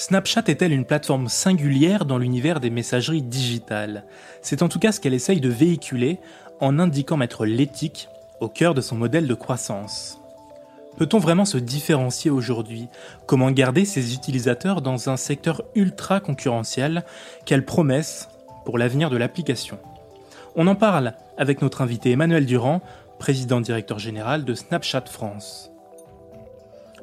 Snapchat est-elle une plateforme singulière dans l'univers des messageries digitales? C'est en tout cas ce qu'elle essaye de véhiculer en indiquant mettre l'éthique au cœur de son modèle de croissance. Peut-on vraiment se différencier aujourd'hui? Comment garder ses utilisateurs dans un secteur ultra concurrentiel Quelle promesse pour l'avenir de l'application? On en parle avec notre invité Emmanuel Durand, président directeur général de Snapchat France.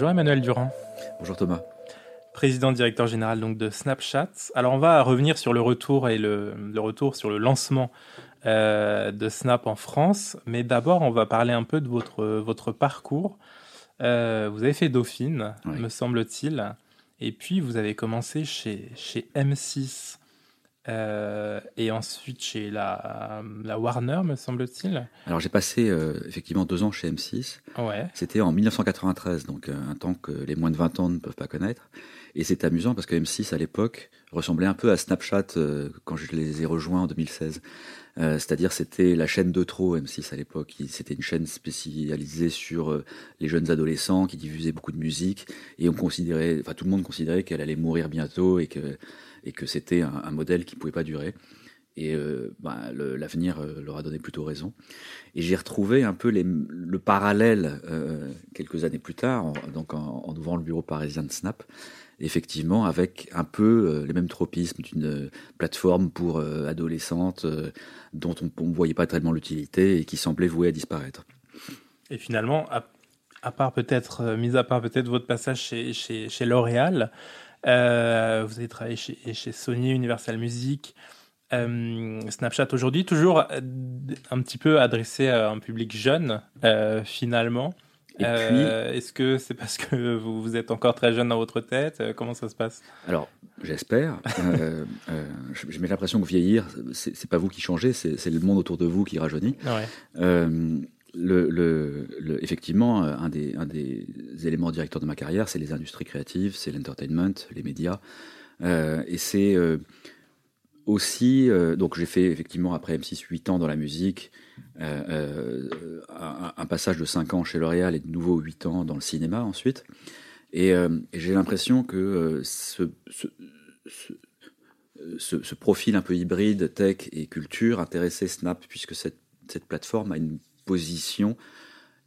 Bonjour Emmanuel Durand. Bonjour Thomas président directeur général donc de Snapchat. Alors on va revenir sur le retour et le, retour sur le lancement euh, de Snap en France, mais d'abord on va parler un peu de votre votre parcours. Euh, vous avez fait Dauphine, me semble-t-il, et puis vous avez commencé chez chez M6. Euh, et ensuite chez la, la Warner, me semble-t-il. Alors j'ai passé effectivement deux ans chez M6. Ouais. C'était en 1993, donc un temps que les moins de 20 ans ne peuvent pas connaître. Et c'est amusant parce que M6 à l'époque ressemblait un peu à Snapchat euh, quand je les ai rejoints en 2016. Euh, c'est-à-dire c'était la chaîne de trop M6 à l'époque. C'était une chaîne spécialisée sur euh, les jeunes adolescents qui diffusait beaucoup de musique et on considérait, enfin tout le monde considérait qu'elle allait mourir bientôt et que et que c'était un, modèle qui pouvait pas durer. Et bah, l'avenir leur a donné plutôt raison. Et j'ai retrouvé un peu le parallèle quelques années plus tard, donc en, en, ouvrant le bureau parisien de Snap, effectivement avec un peu euh, les mêmes tropismes d'une euh, plateforme pour euh, adolescentes dont on ne voyait pas tellement l'utilité et qui semblait vouée à disparaître. Et finalement, à, part peut-être, mis à part peut-être votre passage chez, chez L'Oréal, vous avez travaillé chez, chez Sony, Universal Music, Snapchat aujourd'hui, toujours un petit peu adressé à un public jeune, finalement. Euh, est-ce que c'est parce que vous, vous, êtes encore très jeune dans votre tête? Euh, Comment ça se passe? Alors, j'espère. euh, euh je, mets l'impression que vieillir, c'est pas vous qui changez, c'est le monde autour de vous qui rajeunit. Effectivement, un des, un des éléments directeurs de ma carrière, c'est les industries créatives, c'est l'entertainment, les médias. et c'est aussi, donc j'ai fait effectivement après M6 8 ans dans la musique, euh, euh, un, passage de 5 ans chez L'Oréal et de nouveau 8 ans dans le cinéma ensuite. Et, euh, j'ai l'impression que ce, profil un peu hybride tech et culture intéressait Snap puisque cette plateforme a une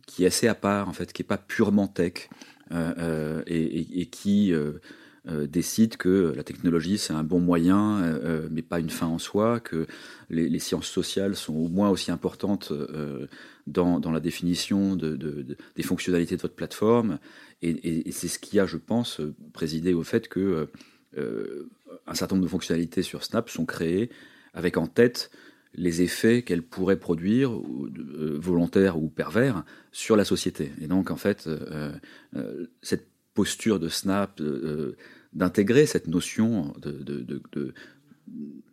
qui est assez à part en fait, qui est pas purement tech et, et, qui euh, décide que la technologie c'est un bon moyen, euh, euh, mais pas une fin en soi, que les, sciences sociales sont au moins aussi importantes dans, dans, la définition de, des fonctionnalités de votre plateforme. Et, c'est ce qui a, je pense, présidé au fait que un certain nombre de fonctionnalités sur Snap sont créées avec en tête les effets qu'elles pourraient produire, volontaires ou pervers, sur la société. Et donc, en fait, cette posture de Snap euh, d'intégrer cette notion de, de,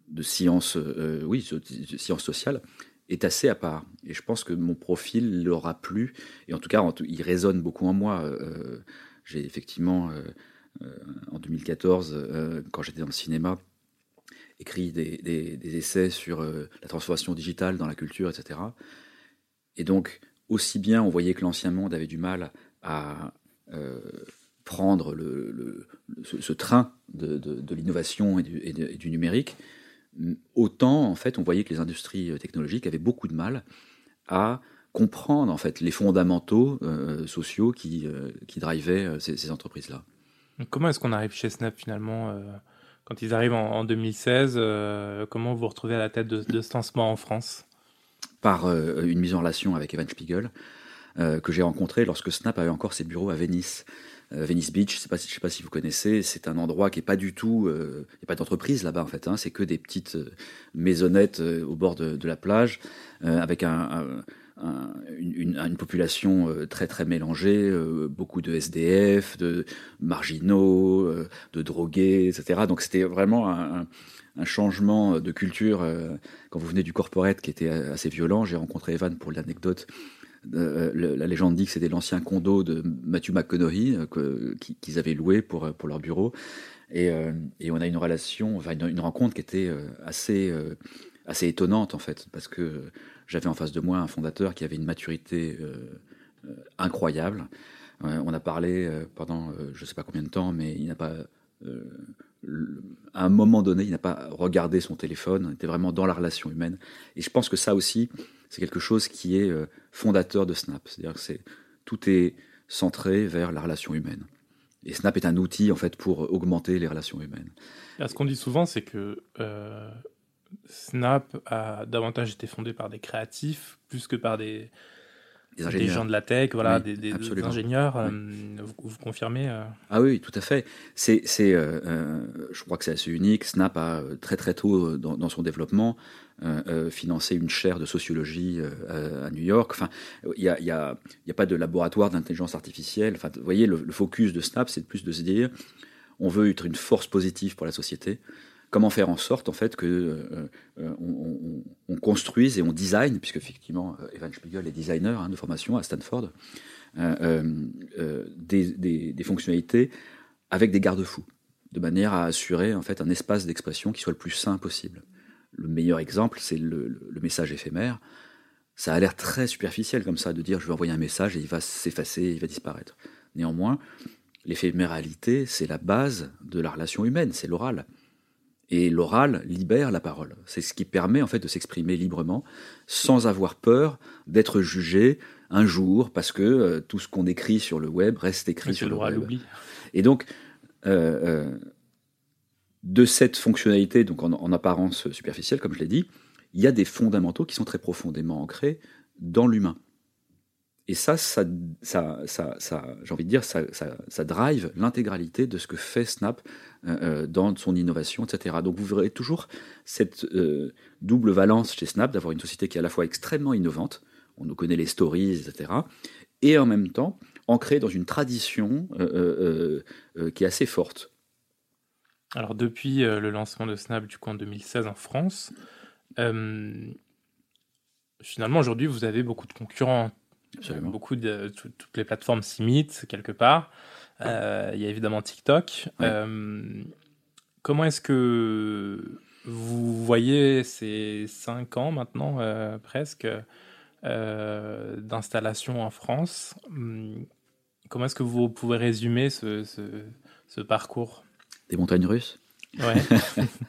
de, science, euh, oui, de science sociale est assez à part. Et je pense que mon profil l'aura plu, et en tout cas, il résonne beaucoup en moi. Euh, j'ai effectivement, en 2014, quand j'étais dans le cinéma, écrit des, essais sur la transformation digitale dans la culture, etc. Et donc, aussi bien on voyait que l'ancien monde avait du mal à prendre le, ce, train de, l'innovation et, du, numérique, autant en fait on voyait que les industries technologiques avaient beaucoup de mal à comprendre en fait les fondamentaux euh, sociaux qui, euh, qui drivaient euh, ces, entreprises-là. Comment est-ce qu'on arrive chez Snap finalement quand ils arrivent en, 2016 Comment vous vous retrouvez à la tête de, de ce lancement en France? Par une mise en relation avec Evan Spiegel, que j'ai rencontré lorsque Snap avait encore ses bureaux à Venice. Venice Beach, je ne sais, pas si vous connaissez, c'est un endroit qui n'est pas du tout, il n'y a pas d'entreprise là-bas en fait, hein, c'est que des petites maisonnettes au bord de la plage, avec un, une, population euh, très très mélangée, euh, beaucoup de SDF, de marginaux, euh, de drogués, etc. Donc c'était vraiment un, changement de culture quand vous venez du corporate qui était assez violent. J'ai rencontré Evan pour l'anecdote. la légende dit que c'était l'ancien condo de Matthew McConaughey qu'ils avaient loué pour, pour leur bureau. Et, et, on a une relation, enfin une rencontre qui était assez, assez étonnante en fait, parce que j'avais en face de moi un fondateur qui avait une maturité euh, euh, incroyable. on a parlé euh, pendant je ne sais pas combien de temps, mais il n'a pas à un moment donné, il n'a pas regardé son téléphone, il était vraiment dans la relation humaine. Et je pense que ça aussi, c'est quelque chose qui est fondateur de Snap. C'est-à-dire que tout est centré vers la relation humaine. Et Snap est un outil en fait pour augmenter les relations humaines. ce qu'on dit souvent, c'est que Snap a davantage été fondé par des créatifs plus que par des, des, gens de la tech, voilà, des, ingénieurs. Euh, vous, confirmez euh Ah oui, tout à fait. C'est, c'est, euh, je crois que c'est assez unique. Snap a très très tôt dans, son développement financé une chaire de sociologie à New York. Enfin, il n'y a, y a, y a, pas de laboratoire d'intelligence artificielle. Enfin, vous voyez, le, le focus de Snap, c'est plus de se dire, on veut être une force positive pour la société comment faire en sorte en fait que euh, euh, on, construise et on design, puisque effectivement euh, Evan Spiegel est designer hein, de formation à Stanford, des, fonctionnalités avec des garde-fous, de manière à assurer en fait un espace d'expression qui soit le plus sain possible. Le meilleur exemple, c'est le, message éphémère. Ça a l'air très superficiel comme ça de dire je vais envoyer un message et il va s'effacer, il va disparaître. Néanmoins, l'éphéméralité, c'est la base de la relation humaine, c'est l'oral. Et l'oral libère la parole. C'est ce qui permet en fait de s'exprimer librement, sans avoir peur d'être jugé un jour, parce que euh, tout ce qu'on écrit sur le web reste écrit sur le web. Et donc, euh, euh, de cette fonctionnalité, donc en, apparence superficielle, comme je l'ai dit, il y a des fondamentaux qui sont très profondément ancrés dans l'humain. Et ça, ça, ça, j'ai envie de dire, ça, ça drive l'intégralité de ce que fait Snap euh, euh, dans son innovation, etc. Donc vous verrez toujours cette euh, double valence chez Snap d'avoir une société qui est à la fois extrêmement innovante, on nous connaît les stories, etc., et en même temps ancrée dans une tradition qui est assez forte. Alors depuis le lancement de Snap du coup en 2016 en France, finalement aujourd'hui vous avez beaucoup de concurrents Beaucoup de toutes les plateformes s'imitent quelque part. Euh, il y a évidemment TikTok. Euh, comment est-ce que vous voyez ces cinq ans maintenant euh, presque d'installation en France? Hum, Comment est-ce que vous pouvez résumer ce, ce, parcours? Des montagnes russes? Ouais.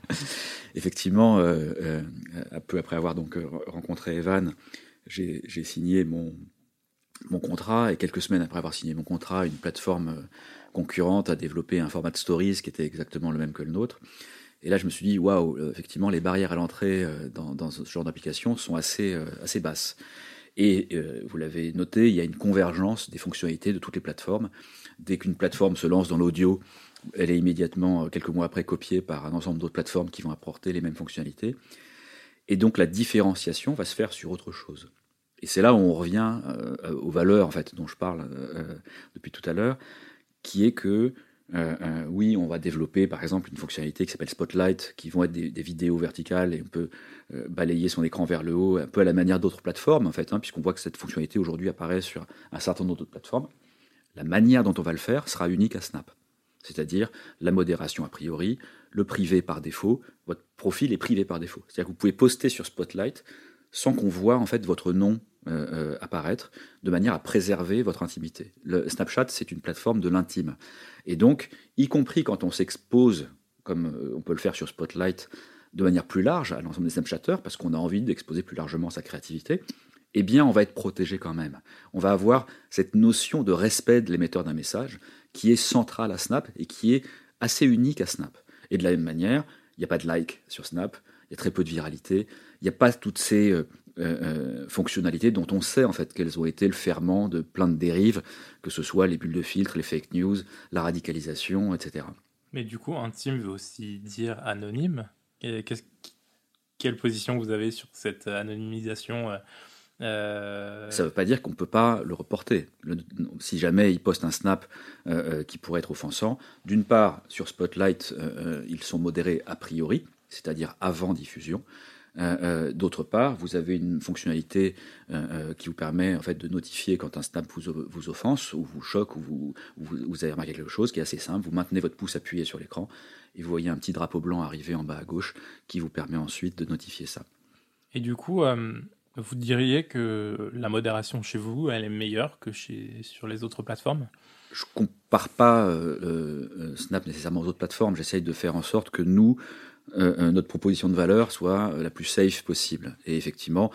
Effectivement, un peu après avoir donc rencontré Evan, j'ai signé mon, mon contrat et quelques semaines après avoir signé mon contrat, une plateforme euh, concurrente a développé un format de stories qui était exactement le même que le nôtre. Et là, je me suis dit, waouh, euh, effectivement, les barrières à l'entrée euh, dans, ce genre d'application sont assez, assez basses. Et vous l'avez noté, il y a une convergence des fonctionnalités de toutes les plateformes. Dès qu'une plateforme se lance dans l'audio, elle est immédiatement, quelques mois après, copiée par un ensemble d'autres plateformes qui vont apporter les mêmes fonctionnalités. Et donc la différenciation va se faire sur autre chose. Et c'est là où on revient euh, aux valeurs en fait dont je parle euh, euh, depuis tout à l'heure, qui est que oui, on va développer par exemple une fonctionnalité qui s'appelle Spotlight, qui vont être des, vidéos verticales et on peut balayer son écran vers le haut, un peu à la manière d'autres plateformes en fait, hein, puisqu'on voit que cette fonctionnalité aujourd'hui apparaît sur un certain nombre d'autres plateformes. La manière dont on va le faire sera unique à Snap, c'est-à-dire la modération a priori, le privé par défaut. Votre profil est privé par défaut, c'est-à-dire que vous pouvez poster sur Spotlight sans qu'on voit en fait votre nom euh, euh, apparaître, de manière à préserver votre intimité. Le Snapchat, c'est une plateforme de l'intime. Et donc, y compris quand on s'expose, comme euh, on peut le faire sur Spotlight, de manière plus large à l'ensemble des Snapchatters, parce qu'on a envie d'exposer plus largement sa créativité, eh bien, on va être protégé quand même. On va avoir cette notion de respect de l'émetteur d'un message qui est centrale à Snap et qui est assez unique à Snap. Et de la même manière, il n'y a pas de like sur Snap, il y a très peu de viralité, il n'y a pas toutes ces fonctionnalités dont on sait en fait qu'elles ont été le ferment de plein de dérives, que ce soit les bulles de filtre, les fake news, la radicalisation, etc. Mais du coup, intime veut aussi dire anonyme. quelle position vous avez sur cette anonymisation euh, Ça ne veut pas dire qu'on ne peut pas le reporter. si jamais il poste un snap euh, euh, qui pourrait être offensant, d'une part, sur Spotlight, ils sont modérés a priori, c'est-à-dire avant diffusion. D'autre part, vous avez une fonctionnalité qui vous permet en fait de notifier quand un snap vous, vous offense ou vous choque ou vous, vous, avez remarqué quelque chose qui est assez simple. Vous maintenez votre pouce appuyé sur l'écran et vous voyez un petit drapeau blanc arriver en bas à gauche qui vous permet ensuite de notifier ça. Et du coup, vous diriez que la modération chez vous, elle est meilleure que chez, sur les autres plateformes? Je compare pas euh, euh, Snap nécessairement aux autres plateformes. J'essaye de faire en sorte que nous, euh, notre proposition de valeur soit la plus safe possible. Et effectivement,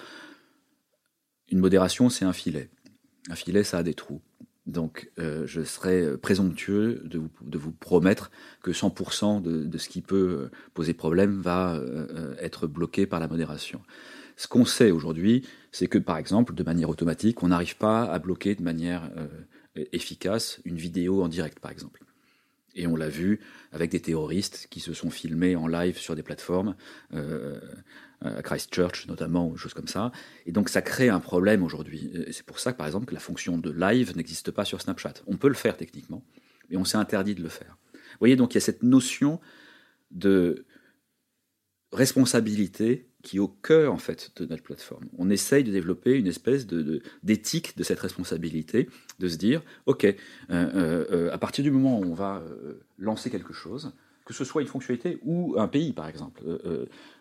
une modération, c'est un filet. Un filet, ça a des trous. Donc, je serais présomptueux de vous, promettre que 100% de, ce qui peut poser problème va être bloqué par la modération. Ce qu'on sait aujourd'hui, c'est que par exemple, de manière automatique, on n'arrive pas à bloquer de manière euh, efficace une vidéo en direct, par exemple. Et on l'a vu avec des terroristes qui se sont filmés en live sur des plateformes, euh, à Christchurch notamment, ou choses comme ça. Et donc ça crée un problème aujourd'hui. C'est pour ça, par exemple, que la fonction de live n'existe pas sur Snapchat. On peut le faire techniquement, mais on s'est interdit de le faire. Vous voyez, donc il y a cette notion de responsabilité qui est au cœur en fait de notre plateforme. On essaye de développer une espèce d'éthique de, cette responsabilité, de se dire, ok, euh, euh, euh, à partir du moment où on va lancer quelque chose, que ce soit une fonctionnalité ou un pays, par exemple.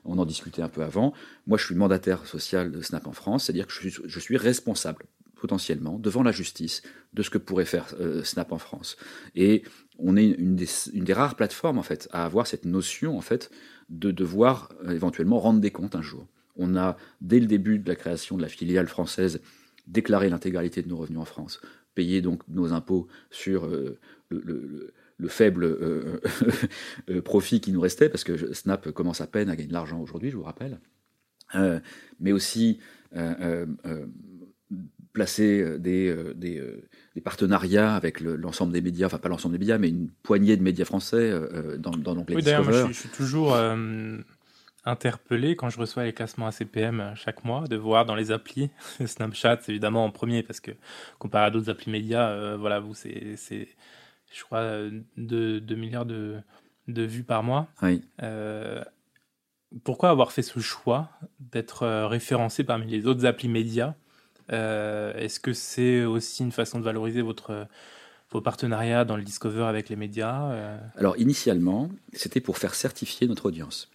on en discutait un peu avant. Moi, je suis mandataire social de Snap en France, c'est-à-dire que je suis, je suis, responsable potentiellement devant la justice de ce que pourrait faire Snap en France. Et on est une des, rares plateformes en fait à avoir cette notion en fait de devoir euh, éventuellement rendre des comptes un jour. On a, dès le début de la création de la filiale française, déclaré l'intégralité de nos revenus en France, payé donc nos impôts sur euh, le, faible euh, profit qui nous restait, parce que Snap commence à peine à gagner de l'argent aujourd'hui, je vous rappelle, mais aussi placer des, partenariats avec l'ensemble des médias, enfin pas l'ensemble des médias, mais une poignée de médias français dans, dans l'onglet oui, d'ailleurs, je, suis toujours interpellé quand je reçois les classements ACPM chaque mois de voir dans les applis Snapchat évidemment en premier parce que comparé à d'autres applis médias, voilà, vous c'est, je crois 2, 2 milliards de, de vues par mois. Oui. pourquoi avoir fait ce choix d'être référencé parmi les autres applis médias euh, est-ce que c'est aussi une façon de valoriser votre, vos partenariats dans le Discover avec les médias euh Alors, initialement, c'était pour faire certifier notre audience.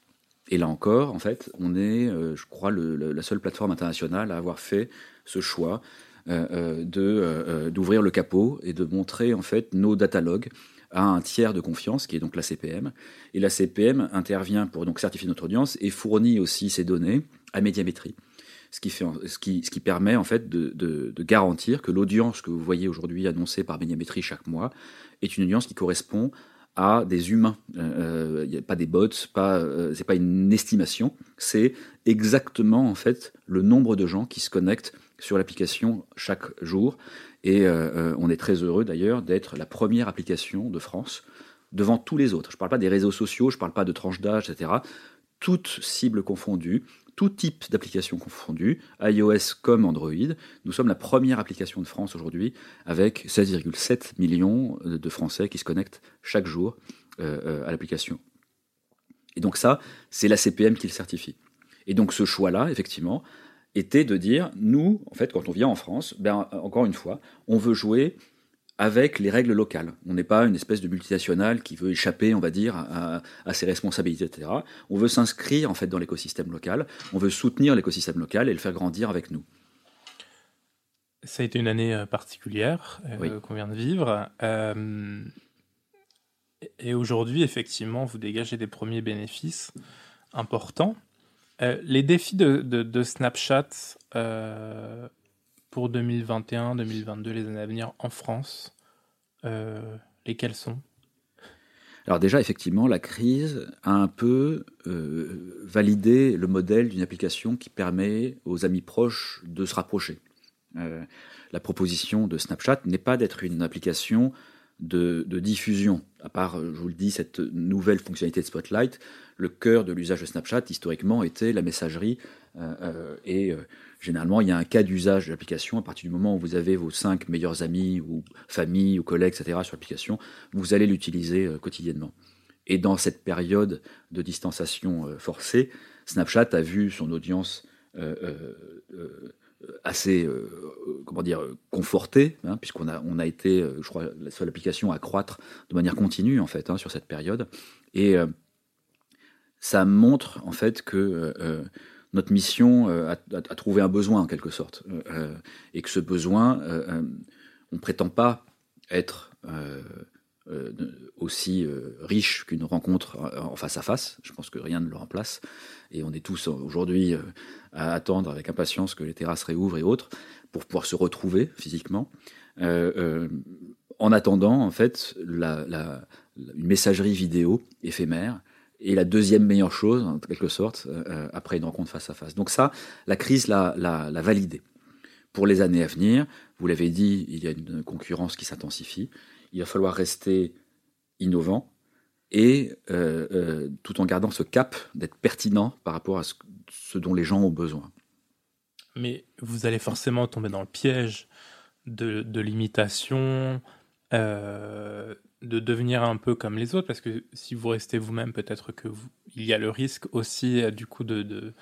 Et là encore, en fait, on est, euh, je crois, la seule plateforme internationale à avoir fait ce choix d'ouvrir le capot et de montrer en fait nos datalogues à un tiers de confiance, qui est donc la CPM. Et la CPM intervient pour donc certifier notre audience et fournit aussi ces données à Médiamétrie ce qui, fait, ce qui, ce qui permet en fait de, de, garantir que l'audience que vous voyez aujourd'hui annoncée par Médiamétrie chaque mois est une audience qui correspond à des humains. Il euh, n'y a pas des bots, pas, euh, c'est pas une estimation, c'est exactement en fait le nombre de gens qui se connectent sur l'application chaque jour. Et euh, on est très heureux d'ailleurs d'être la première application de France devant tous les autres. Je ne parle pas des réseaux sociaux, je ne parle pas de tranches d'âge, etc. Toutes cibles confondues, tout type d'applications confondues, iOS comme Android. Nous sommes la première application de France aujourd'hui avec 16,7 millions de Français qui se connectent chaque jour euh, euh, à l'application. Et donc ça, c'est la CPM qui le certifie. Et donc ce choix-là, effectivement, était de dire, nous, en fait, quand on vient en France, ben, encore une fois, on veut jouer avec les règles locales. On n'est pas une espèce de multinationale qui veut échapper, on va dire, à, ses responsabilités, etc. On veut s'inscrire en fait dans l'écosystème local. On veut soutenir l'écosystème local et le faire grandir avec nous. Ça a été une année euh, particulière euh, qu'on vient de vivre. Euh, et aujourd'hui, effectivement, vous dégagez des premiers bénéfices importants. les défis de, Snapchat pour 2021, 2022, les années à venir en France, euh, lesquels sont? Alors déjà, effectivement, la crise a un peu euh, validé le modèle d'une application qui permet aux amis proches de se rapprocher. Euh, la proposition de Snapchat n'est pas d'être une application de, diffusion. À part, je vous le dis, cette nouvelle fonctionnalité de Spotlight, le cœur de l'usage de Snapchat, historiquement, était la messagerie. Euh, et généralement, il y a un cas d'usage de l'application. À partir du moment où vous avez vos cinq meilleurs amis ou familles ou collègues, etc., sur l'application, vous allez l'utiliser quotidiennement. Et dans cette période de distanciation forcée, Snapchat a vu son audience assez euh, comment dire conforté hein, puisqu'on a on a été euh, je crois la seule application à croître de manière continue en fait hein, sur cette période. Et euh, ça montre en fait que notre mission a, trouvé un besoin en quelque sorte et que ce besoin on prétend pas être aussi euh, riche qu'une rencontre en face à face. Je pense que rien ne le remplace. Et on est tous aujourd'hui euh, à attendre avec impatience que les terrasses réouvrent et autres pour pouvoir se retrouver physiquement. en attendant, en fait, une messagerie vidéo éphémère est la deuxième meilleure chose, en quelque sorte, après une rencontre face à face. Donc ça, la crise l'a validé. Pour les années à venir, vous l'avez dit, il y a une concurrence qui s'intensifie il va falloir rester innovant et euh, euh, tout en gardant ce cap d'être pertinent par rapport à ce, dont les gens ont besoin. Mais vous allez forcément tomber dans le piège de, l'imitation, euh, de devenir un peu comme les autres, parce que si vous restez vous-même, peut-être que il y a le risque aussi du coup de,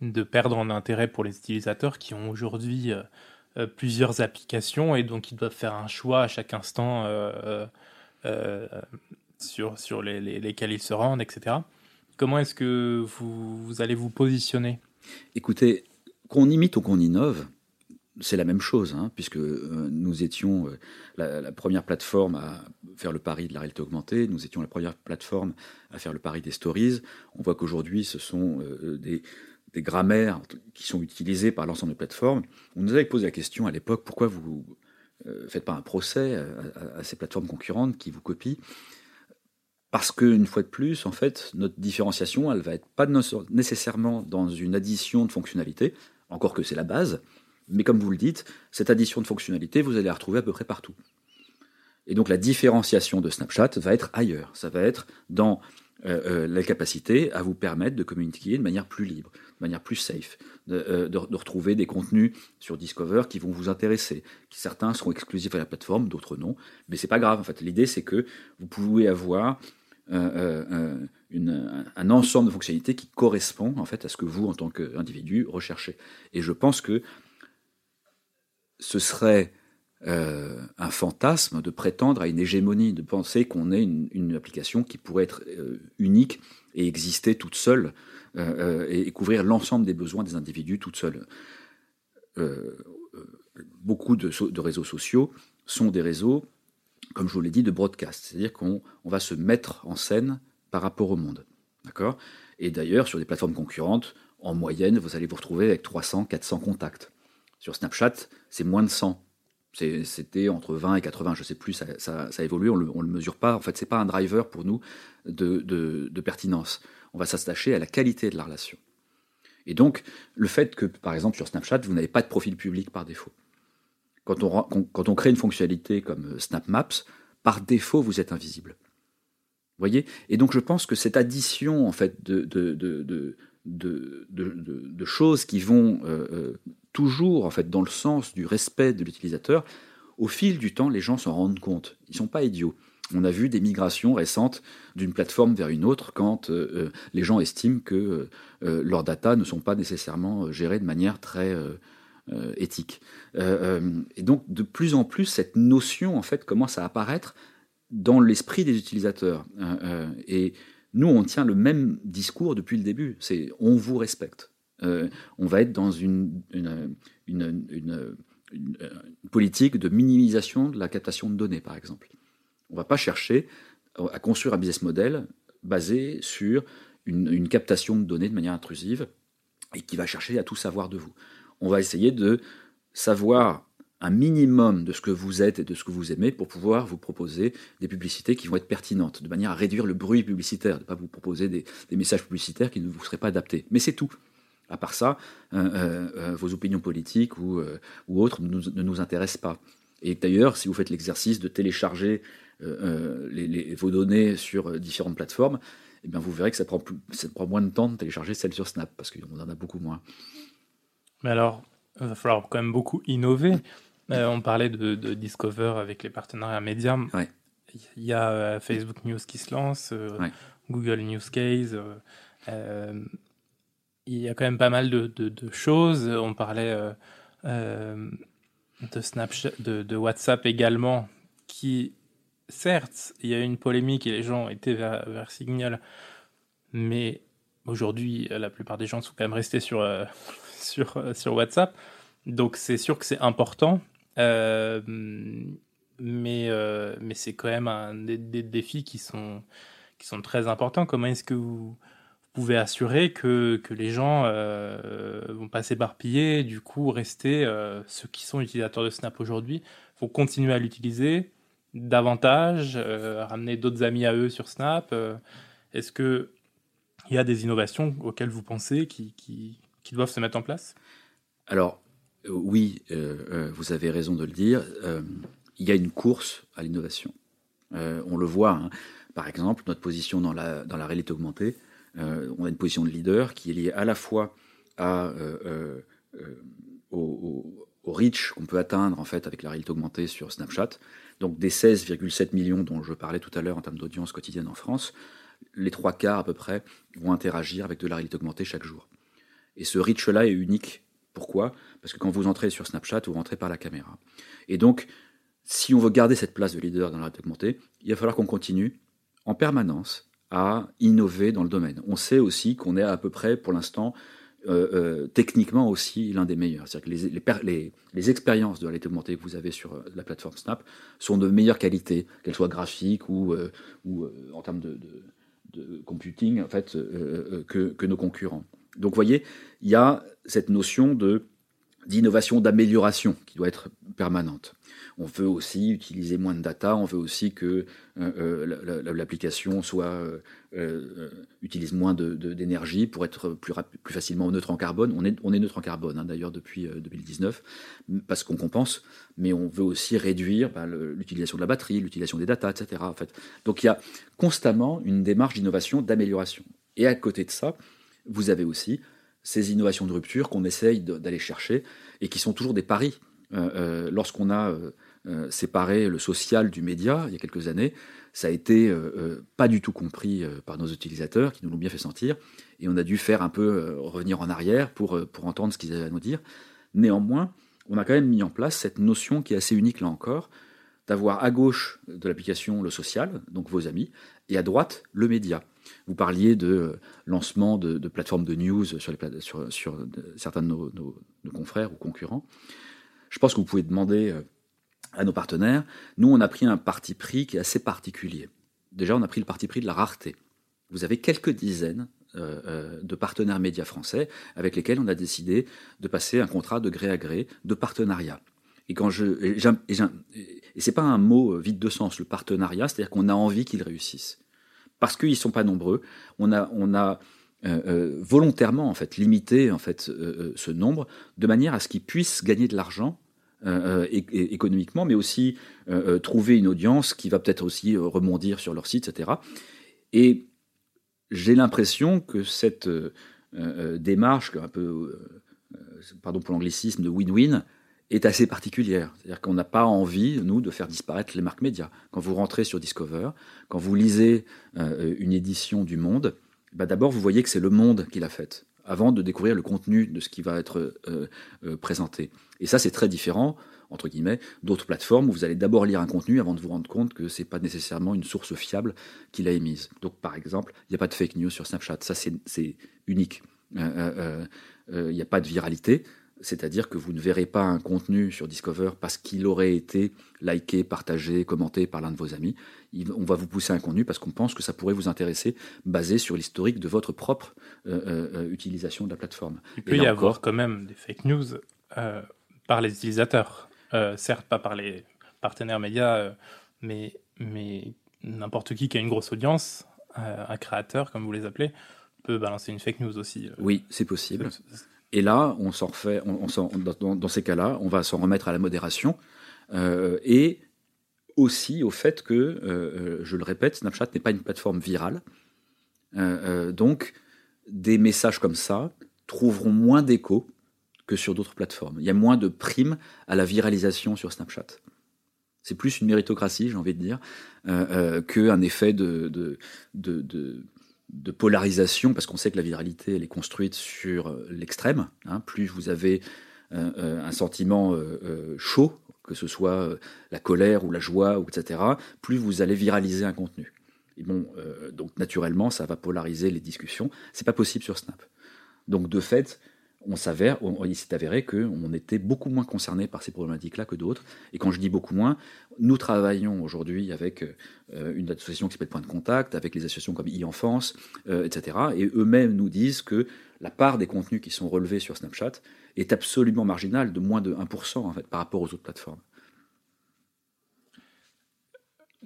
de, perdre en intérêt pour les utilisateurs qui ont aujourd'hui plusieurs applications et donc ils doivent faire un choix à chaque instant euh, euh, sur, sur les, lesquels ils se rendent, etc. Comment est-ce que vous, allez vous positionner? Écoutez, qu'on imite ou qu'on innove, c'est la même chose, hein, puisque nous étions la, première plateforme à faire le pari de la réalité augmentée, nous étions la première plateforme à faire le pari des stories. On voit qu'aujourd'hui, ce sont des, des grammaires qui sont utilisées par l'ensemble des plateformes. On nous avait posé la question à l'époque pourquoi vous ne euh, faites pas un procès à, ces plateformes concurrentes qui vous copient? Parce qu'une fois de plus, en fait, notre différenciation, elle va être pas nécessairement dans une addition de fonctionnalités, encore que c'est la base, mais comme vous le dites, cette addition de fonctionnalités, vous allez la retrouver à peu près partout. Et donc la différenciation de Snapchat va être ailleurs. Ça va être dans euh, euh, la capacité à vous permettre de communiquer de manière plus libre, de manière plus safe, de, euh, retrouver des contenus sur Discover qui vont vous intéresser. Certains seront exclusifs à la plateforme, d'autres non, mais c'est pas grave. En fait, l'idée c'est que vous pouvez avoir un ensemble de fonctionnalités qui correspond en fait à ce que vous, en tant qu'individu, recherchez. Et je pense que ce serait euh, un fantasme de prétendre à une hégémonie, de penser qu'on est une, application qui pourrait être euh, unique et exister toute seule euh, et, couvrir l'ensemble des besoins des individus toute seule. beaucoup de, réseaux sociaux sont des réseaux, comme je vous l'ai dit, de broadcast, c'est-à-dire qu'on va se mettre en scène par rapport au monde. Et d'ailleurs, sur des plateformes concurrentes, en moyenne, vous allez vous retrouver avec 300, 400 contacts. Sur Snapchat, c'est moins de 100 c'était entre 20 et 80, je sais plus, ça, ça, évolue, on le, le mesure pas. En fait, c'est pas un driver pour nous de, pertinence. On va s'attacher à la qualité de la relation. Et donc, le fait que, par exemple, sur Snapchat, vous n'avez pas de profil public par défaut. Quand on, quand on crée une fonctionnalité comme Snap Maps, par défaut, vous êtes invisible. Vous voyez? Et donc, je pense que cette addition, en fait, de, de, de choses qui vont euh, euh, toujours en fait dans le sens du respect de l'utilisateur, au fil du temps, les gens s'en rendent compte. Ils ne sont pas idiots. On a vu des migrations récentes d'une plateforme vers une autre quand euh, euh, les gens estiment que euh, leurs data ne sont pas nécessairement gérées de manière très éthique. et donc, de plus en plus, cette notion en fait commence à apparaître dans l'esprit des utilisateurs. et nous, on tient le même discours depuis le début. C'est on vous respecte. Euh, on va être dans une, politique de minimisation de la captation de données, par exemple. On ne va pas chercher à construire un business model basé sur une, captation de données de manière intrusive et qui va chercher à tout savoir de vous. On va essayer de savoir un minimum de ce que vous êtes et de ce que vous aimez pour pouvoir vous proposer des publicités qui vont être pertinentes, de manière à réduire le bruit publicitaire, de ne pas vous proposer des, messages publicitaires qui ne vous seraient pas adaptés. Mais c'est tout. À part ça, vos opinions politiques ou, ou autres ne nous intéressent pas. Et d'ailleurs, si vous faites l'exercice de télécharger euh, euh, vos données sur euh, différentes plateformes, eh bien vous verrez que ça prend, ça prend moins de temps de télécharger celles sur Snap, parce qu'on en a beaucoup moins. Mais alors, il va falloir quand même beaucoup innover. on parlait de, Discover avec les partenariats médias. Il y a Facebook News qui se lance, Google News Case. Il y a quand même pas mal de, de choses. On parlait de Snapchat, de, WhatsApp également, qui, certes, il y a eu une polémique et les gens étaient vers, vers Signal, mais aujourd'hui, la plupart des gens sont quand même restés sur, euh, sur, euh, sur WhatsApp. Donc c'est sûr que c'est important, euh, mais, mais c'est quand même un des, des, défis qui sont, qui sont très importants. Comment est-ce que vous pouvez assurer que, que les gens euh, vont pas s'éparpiller, du coup rester, euh, ceux qui sont utilisateurs de Snap aujourd'hui, vont continuer à l'utiliser davantage, euh, ramener d'autres amis à eux sur Snap. Est-ce que il y a des innovations auxquelles vous pensez qui, qui, doivent se mettre en place? Alors oui, vous avez raison de le dire. il y a une course à l'innovation. on le voit. Hein. Par exemple, notre position dans la, dans la réalité augmentée, euh, on a une position de leader qui est liée à la fois euh, euh, au, reach qu'on peut atteindre en fait avec la réalité augmentée sur Snapchat. Donc des 16,7 millions dont je parlais tout à l'heure en termes d'audience quotidienne en France, les trois quarts à peu près vont interagir avec de la réalité augmentée chaque jour. Et ce reach-là est unique. Pourquoi? Parce que quand vous entrez sur Snapchat, vous rentrez par la caméra. Et donc, si on veut garder cette place de leader dans la réalité augmentée, il va falloir qu'on continue en permanence à innover dans le domaine. On sait aussi qu'on est à peu près, pour l'instant, euh, euh, techniquement aussi l'un des meilleurs. C'est-à-dire que les, les, expériences de réalité augmentée que vous avez sur euh, la plateforme Snap sont de meilleure qualité, qu'elles soient graphiques ou, ou en termes de, de, computing, en fait, que, que, nos concurrents. Donc, vous voyez, il y a cette notion d'innovation, d'amélioration qui doit être permanente. On veut aussi utiliser moins de data, on veut aussi que euh, euh, l'application soit euh, utilise moins d'énergie pour être plus, plus facilement neutre en carbone. On est, on est neutre en carbone hein, d'ailleurs depuis 2019 parce qu'on compense, mais on veut aussi réduire bah, l'utilisation de la batterie, l'utilisation des data, etc. En fait. Donc il y a constamment une démarche d'innovation, d'amélioration. Et à côté de ça, vous avez aussi ces innovations de rupture qu'on essaye d'aller chercher et qui sont toujours des paris. Lorsqu'on a séparer le social du média il y a quelques années. Ça a été euh, euh, pas du tout compris par nos utilisateurs qui nous l'ont bien fait sentir et on a dû faire un peu revenir en arrière pour, pour entendre ce qu'ils avaient à nous dire. Néanmoins, on a quand même mis en place cette notion qui est assez unique là encore, d'avoir à gauche de l'application le social, donc vos amis, et à droite le média. Vous parliez de lancement de, plateformes de news sur, certains de nos, confrères ou concurrents. Je pense que vous pouvez demander à nos partenaires, nous, on a pris un parti pris qui est assez particulier. Déjà, on a pris le parti pris de la rareté. Vous avez quelques dizaines euh, euh, de partenaires médias français avec lesquels on a décidé de passer un contrat de gré à gré de partenariat. Et quand je pas un mot vide de sens le partenariat, c'est-à-dire qu'on a envie qu'ils réussissent parce qu'ils sont pas nombreux. On a on a euh, volontairement en fait limité en fait ce nombre de manière à ce qu'ils puissent gagner de l'argent euh, euh, économiquement, mais aussi euh, trouver une audience qui va peut-être aussi rebondir sur leur site, etc. Et j'ai l'impression que cette démarche, un peu, pardon pour l'anglicisme, de win-win, est assez particulière. C'est-à-dire qu'on n'a pas envie, nous, de faire disparaître les marques médias. Quand vous rentrez sur Discover, quand vous lisez une édition du Monde, bah d'abord vous voyez que c'est le Monde qui l'a faite avant de découvrir le contenu de ce qui va être euh, euh, présenté. Et ça, c'est très différent, entre guillemets, d'autres plateformes où vous allez d'abord lire un contenu avant de vous rendre compte que ce n'est pas nécessairement une source fiable qui l'a émise. Donc, par exemple, il n'y a pas de fake news sur Snapchat. Ça, c'est unique. Euh, il n'y a pas de viralité. C'est-à-dire que vous ne verrez pas un contenu sur Discover parce qu'il aurait été liké, partagé, commenté par l'un de vos amis. On va vous pousser un contenu parce qu'on pense que ça pourrait vous intéresser, basé sur l'historique de votre propre euh, euh, euh, utilisation de la plateforme. Il peut y avoir quand même des fake news par les utilisateurs. certes pas par les partenaires médias, mais, mais n'importe qui qui a une grosse audience, un créateur, comme vous les appelez, peut balancer une fake news aussi. Oui, c'est possible. Et là, on s'en refait, on, dans, dans, ces cas-là, on va s'en remettre à la modération et aussi au fait que, je le répète, Snapchat n'est pas une plateforme virale. donc, des messages comme ça trouveront moins d'écho que sur d'autres plateformes. Il y a moins de primes à la viralisation sur Snapchat. C'est plus une méritocratie, j'ai envie de dire, euh, euh, qu'un effet de, de, polarisation, parce qu'on sait que la viralité, elle est construite sur l'extrême. Hein. Plus vous avez euh, un sentiment chaud, que ce soit la colère ou la joie, ou etc., plus vous allez viraliser un contenu. Et bon, donc naturellement, ça va polariser les discussions. C'est pas possible sur Snap. Donc de fait, on s'avère, il s'est avéré qu'on était beaucoup moins concerné par ces problématiques-là que d'autres. Et quand je dis beaucoup moins, nous travaillons aujourd'hui avec euh, une association qui s'appelle Point de Contact, avec les associations comme e-enfance, euh, etc. Et eux-mêmes nous disent que la part des contenus qui sont relevés sur Snapchat est absolument marginale, de moins de 1% en fait, par rapport aux autres plateformes.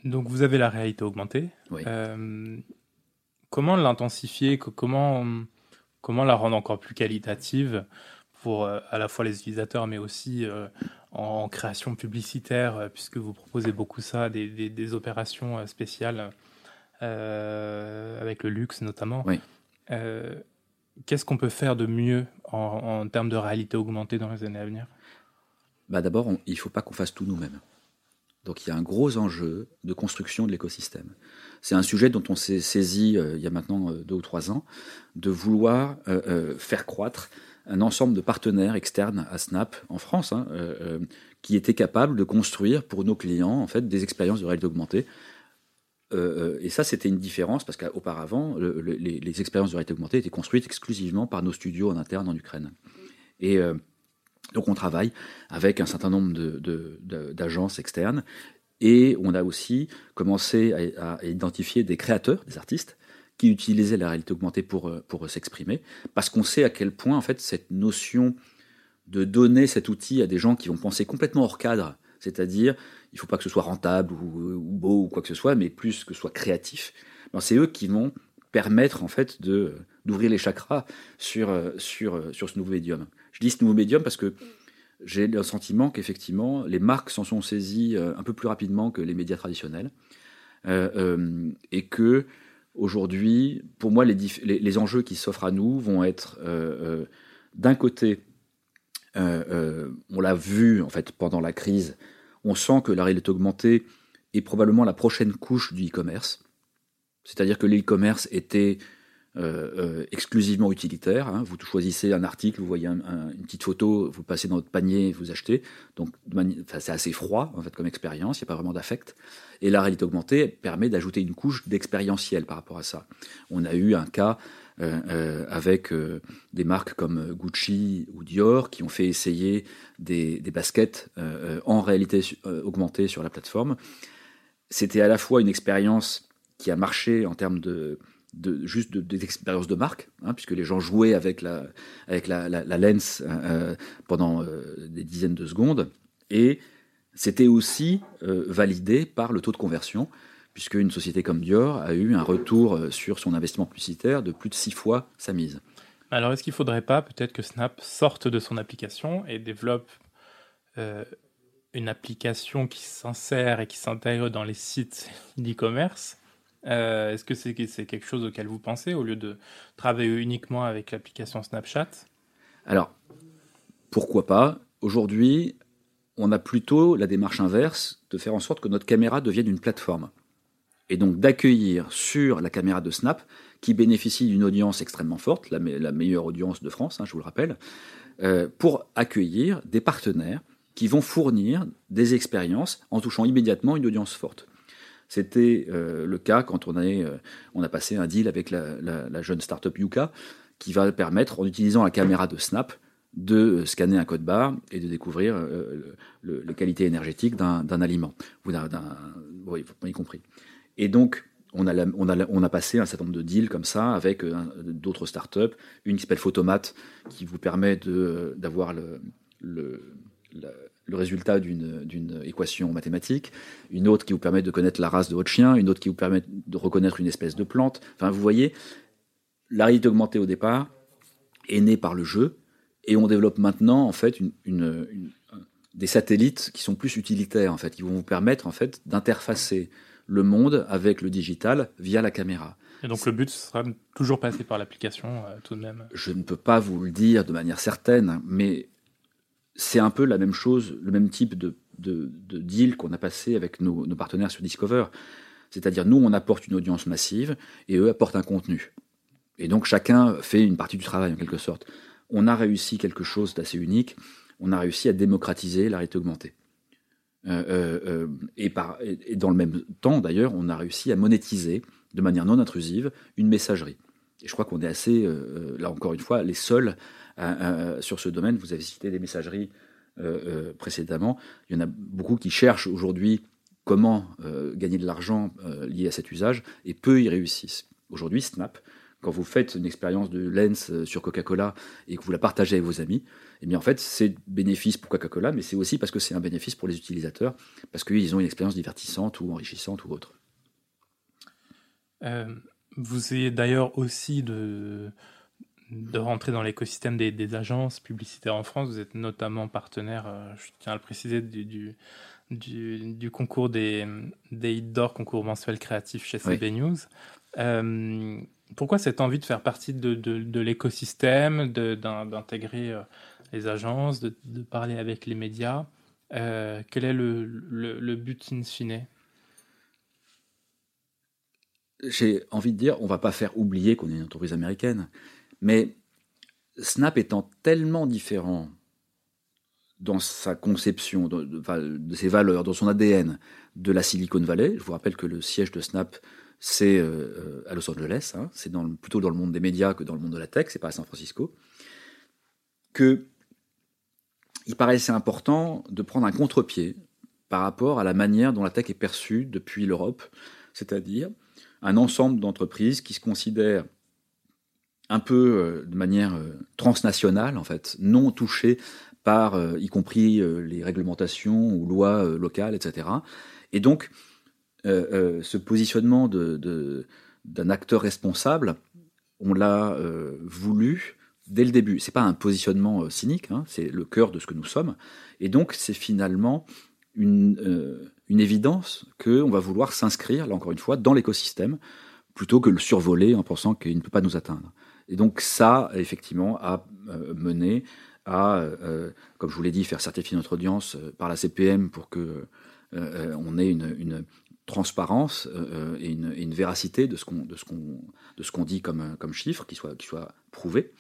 Donc vous avez la réalité augmentée. Euh, comment l'intensifier? Comment comment la rendre encore plus qualitative pour euh, à la fois les utilisateurs, mais aussi euh, en, création publicitaire, euh, puisque vous proposez beaucoup ça, des, opérations spéciales avec le luxe notamment. Qu'est-ce qu'on peut faire de mieux en, termes de réalité augmentée dans les années à venir? Bah D'abord, il ne faut pas qu'on fasse tout nous-mêmes. Donc il y a un gros enjeu de construction de l'écosystème. C'est un sujet dont on s'est saisi il y a maintenant deux ou trois ans, de vouloir euh, euh, faire croître un ensemble de partenaires externes à Snap en France, hein, euh, qui étaient capables de construire pour nos clients en fait des expériences de réalité augmentée. et ça, c'était une différence parce qu'auparavant, les, expériences de réalité augmentée étaient construites exclusivement par nos studios en interne en Ukraine. Et donc, on travaille avec un certain nombre d'agences externes et on a aussi commencé à, identifier des créateurs, des artistes, qui utilisaient la réalité augmentée pour, euh, pour s'exprimer, parce qu'on sait à quel point en fait cette notion de donner cet outil à des gens qui vont penser complètement hors cadre, c'est-à-dire il ne faut pas que ce soit rentable ou, beau ou quoi que ce soit, mais plus que ce soit créatif, ben, c'est eux qui vont permettre en fait de d'ouvrir les chakras sur, euh, sur, euh, sur ce nouveau médium. Je dis ce nouveau médium parce que j'ai le sentiment qu'effectivement les marques s'en sont saisies un peu plus rapidement que les médias traditionnels et que Aujourd'hui, pour moi, les, enjeux qui s'offrent à nous vont être, euh, euh, d'un côté, euh, on l'a vu en fait pendant la crise, on sent que la réalité augmentée est probablement la prochaine couche du e-commerce. C'est-à-dire que l'e-commerce était euh, euh, exclusivement utilitaire. Hein. Vous choisissez un article, vous voyez une petite photo, vous passez dans votre panier, vous achetez. Donc c'est assez froid en fait comme expérience, il n'y a pas vraiment d'affect. Et la réalité augmentée permet d'ajouter une couche d'expérientiel par rapport à ça. On a eu un cas euh, avec des marques comme Gucci ou Dior qui ont fait essayer des baskets en réalité augmentée sur la plateforme. C'était à la fois une expérience qui a marché en termes de juste des expériences de marque, hein, puisque les gens jouaient avec la, avec la, lens euh, euh, pendant euh, des dizaines de secondes. Et c'était aussi validé par le taux de conversion, puisque une société comme Dior a eu un retour sur son investissement publicitaire de plus de six fois sa mise. Alors, est-ce qu'il ne faudrait pas peut-être que Snap sorte de son application et développe une application qui s'insère et qui s'intègre dans les sites d'e-commerce euh, est-ce que c'est quelque chose auquel vous pensez au lieu de travailler uniquement avec l'application Snapchat? Alors, pourquoi pas? Aujourd'hui, on a plutôt la démarche inverse de faire en sorte que notre caméra devienne une plateforme. Et donc d'accueillir sur la caméra de Snap, qui bénéficie d'une audience extrêmement forte, la, meilleure audience de France, hein, je vous le rappelle, euh, pour accueillir des partenaires qui vont fournir des expériences en touchant immédiatement une audience forte. C'était euh, le cas quand on, euh, on a passé un deal avec la, jeune startup Yuka, qui va permettre, en utilisant la caméra de Snap, de scanner un code barre et de découvrir euh, les qualités énergétiques d'un aliment, ou d'un, oui, compris. Et donc, on a, on, a, on a, passé un certain nombre de deals comme ça avec d'autres startups, une qui s'appelle Photomat, qui vous permet d'avoir le, le, le résultat d'une équation mathématique, une autre qui vous permet de connaître la race de votre chien, une autre qui vous permet de reconnaître une espèce de plante. Enfin, vous voyez, la réalité augmentée au départ est née par le jeu, et on développe maintenant en fait une, des satellites qui sont plus utilitaires en fait, qui vont vous permettre en fait d'interfacer le monde avec le digital via la caméra. Et donc le but sera toujours passer par l'application euh, tout de même. Je ne peux pas vous le dire de manière certaine, mais c'est un peu la même chose, le même type de, de, deal qu'on a passé avec nos, partenaires sur Discover. C'est-à-dire, nous, on apporte une audience massive et eux apportent un contenu. Et donc, chacun fait une partie du travail, en quelque sorte. On a réussi quelque chose d'assez unique. On a réussi à démocratiser la réalité. Euh, euh, euh, et, dans le même temps, d'ailleurs, on a réussi à monétiser de manière non intrusive une messagerie. Et je crois qu'on est assez, là encore une fois, les seuls sur ce domaine. Vous avez cité des messageries précédemment. Il y en a beaucoup qui cherchent aujourd'hui comment gagner de l'argent lié à cet usage, et peu y réussissent. Aujourd'hui, Snap, quand vous faites une expérience de lens sur Coca-Cola et que vous la partagez avec vos amis, eh bien en fait c'est bénéfice pour Coca-Cola, mais c'est aussi parce que c'est un bénéfice pour les utilisateurs, parce qu'ils ont une expérience divertissante ou enrichissante ou autre. Euh, vous essayez d'ailleurs aussi de, de rentrer dans l'écosystème des, agences publicitaires en France. Vous êtes notamment partenaire, euh, je tiens à le préciser, du, du, du, concours des, des d'or, concours mensuel créatif chez CB News. Euh, pourquoi cette envie de faire partie de, de, l'écosystème, d'intégrer les agences, de, parler avec les médias Quel est le, le, le but in fine? J'ai envie de dire, on va pas faire oublier qu'on est une entreprise américaine, mais Snap étant tellement différent dans sa conception, de, ses valeurs, dans son ADN de la Silicon Valley. Je vous rappelle que le siège de Snap, c'est euh, à Los Angeles, hein. c'est plutôt dans le monde des médias que dans le monde de la tech, c'est pas à San Francisco. Que il paraissait important de prendre un contre-pied par rapport à la manière dont la tech est perçue depuis l'Europe, c'est-à-dire un ensemble d'entreprises qui se considèrent un peu euh, de manière euh, transnationale, en fait, non touchées par, euh, y compris les réglementations ou lois locales, etc. Et donc, ce positionnement d'un acteur responsable, on l'a voulu dès le début. C'est pas un positionnement cynique, hein, c'est le cœur de ce que nous sommes. Et donc, c'est finalement une, une évidence qu'on va vouloir s'inscrire, là encore une fois, dans l'écosystème, plutôt que le survoler en pensant qu'il ne peut pas nous atteindre. Et donc ça, effectivement, a euh, mené à, euh, comme je vous l'ai dit, faire certifier notre audience euh, par la CPM pour que on ait une, transparence et, une, véracité de ce qu'on de ce qu'on de ce qu'on dit comme comme chiffre qui soit qui soit prouvé.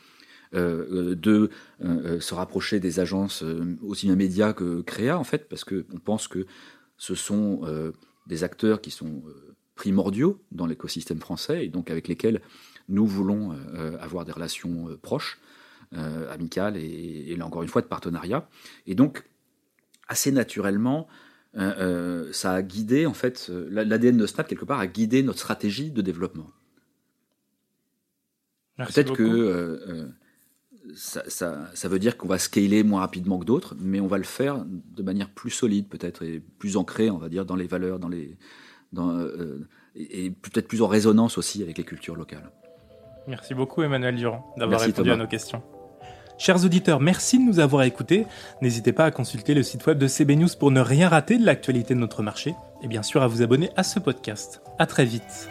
de se rapprocher des agences aussi bien médias que créa en fait parce que on pense que ce sont euh, des acteurs qui sont euh, primordiaux dans l'écosystème français et donc avec lesquels nous voulons euh, avoir des relations proches, amicales et, là encore une fois de partenariat. Et donc, assez naturellement, ça a guidé, en fait, l'ADN de Snap, quelque part, a guidé notre stratégie de développement. Peut-être que ça, veut dire qu'on va scaler moins rapidement que d'autres, mais on va le faire de manière plus solide peut-être et plus ancrée, on va dire, dans les valeurs, dans les, dans, euh, et peut-être plus en résonance aussi avec les cultures locales. Merci beaucoup Emmanuel Durand d'avoir répondu à nos questions. Chers auditeurs, merci de nous avoir écoutés. N'hésitez pas à consulter le site web de CB News pour ne rien rater de l'actualité de notre marché et bien sûr à vous abonner à ce podcast. À très vite.